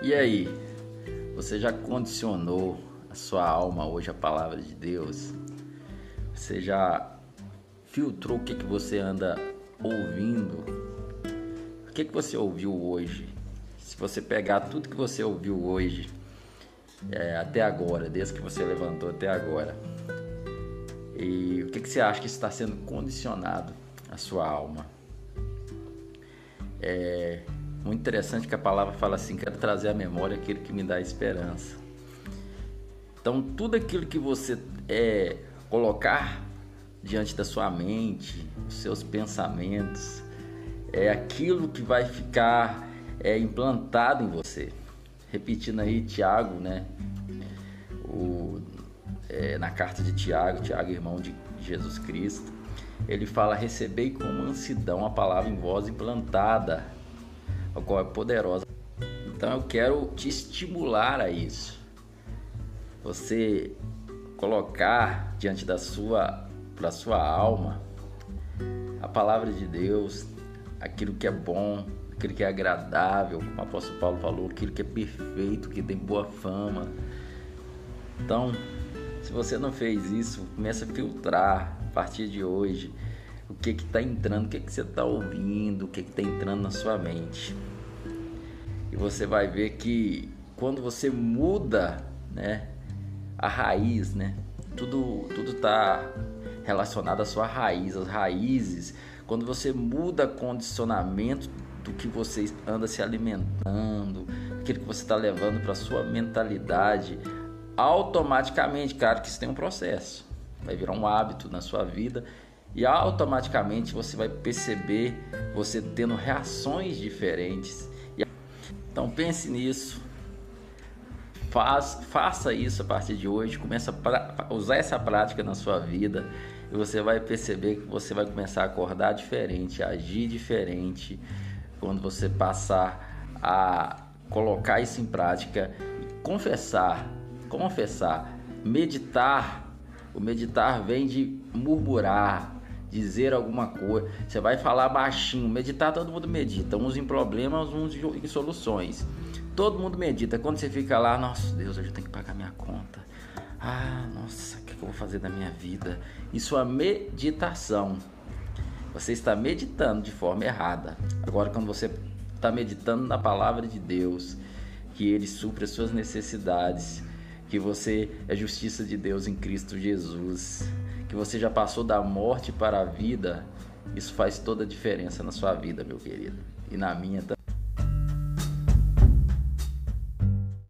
E aí, você já condicionou a sua alma hoje à palavra de Deus? Você já filtrou o que, que você anda ouvindo? O que, que você ouviu hoje? Se você pegar tudo que você ouviu hoje, é, até agora, desde que você levantou até agora, e o que, que você acha que está sendo condicionado à sua alma? É, muito interessante que a palavra fala assim: quero trazer à memória aquilo que me dá esperança. Então, tudo aquilo que você é, colocar diante da sua mente, os seus pensamentos, é aquilo que vai ficar é, implantado em você. Repetindo aí, Tiago, né? O, é, na carta de Tiago, Tiago, irmão de Jesus Cristo, ele fala: Recebei com mansidão a palavra em voz implantada a qual é poderosa. Então eu quero te estimular a isso. Você colocar diante da sua para sua alma a palavra de Deus, aquilo que é bom, aquilo que é agradável, como o apóstolo Paulo falou, aquilo que é perfeito, que tem boa fama. Então, se você não fez isso, comece a filtrar a partir de hoje o que está entrando, o que, que você está ouvindo, o que está entrando na sua mente. E você vai ver que quando você muda né, a raiz, né, tudo tudo está relacionado à sua raiz, as raízes. Quando você muda condicionamento do que você anda se alimentando, aquilo que você está levando para sua mentalidade, automaticamente, cara, que isso tem um processo, vai virar um hábito na sua vida e automaticamente você vai perceber você tendo reações diferentes. Então pense nisso, faz, faça isso a partir de hoje, começa a usar essa prática na sua vida e você vai perceber que você vai começar a acordar diferente, a agir diferente quando você passar a colocar isso em prática confessar, confessar, meditar. O meditar vem de murmurar, dizer alguma coisa. Você vai falar baixinho. Meditar, todo mundo medita. Uns em problemas, uns em soluções. Todo mundo medita. Quando você fica lá, nossa Deus, eu já tenho que pagar minha conta. Ah, nossa, o que eu vou fazer da minha vida? Isso é meditação. Você está meditando de forma errada. Agora, quando você está meditando na palavra de Deus, que Ele supre as suas necessidades, que você é justiça de Deus em Cristo Jesus que você já passou da morte para a vida, isso faz toda a diferença na sua vida, meu querido, e na minha também.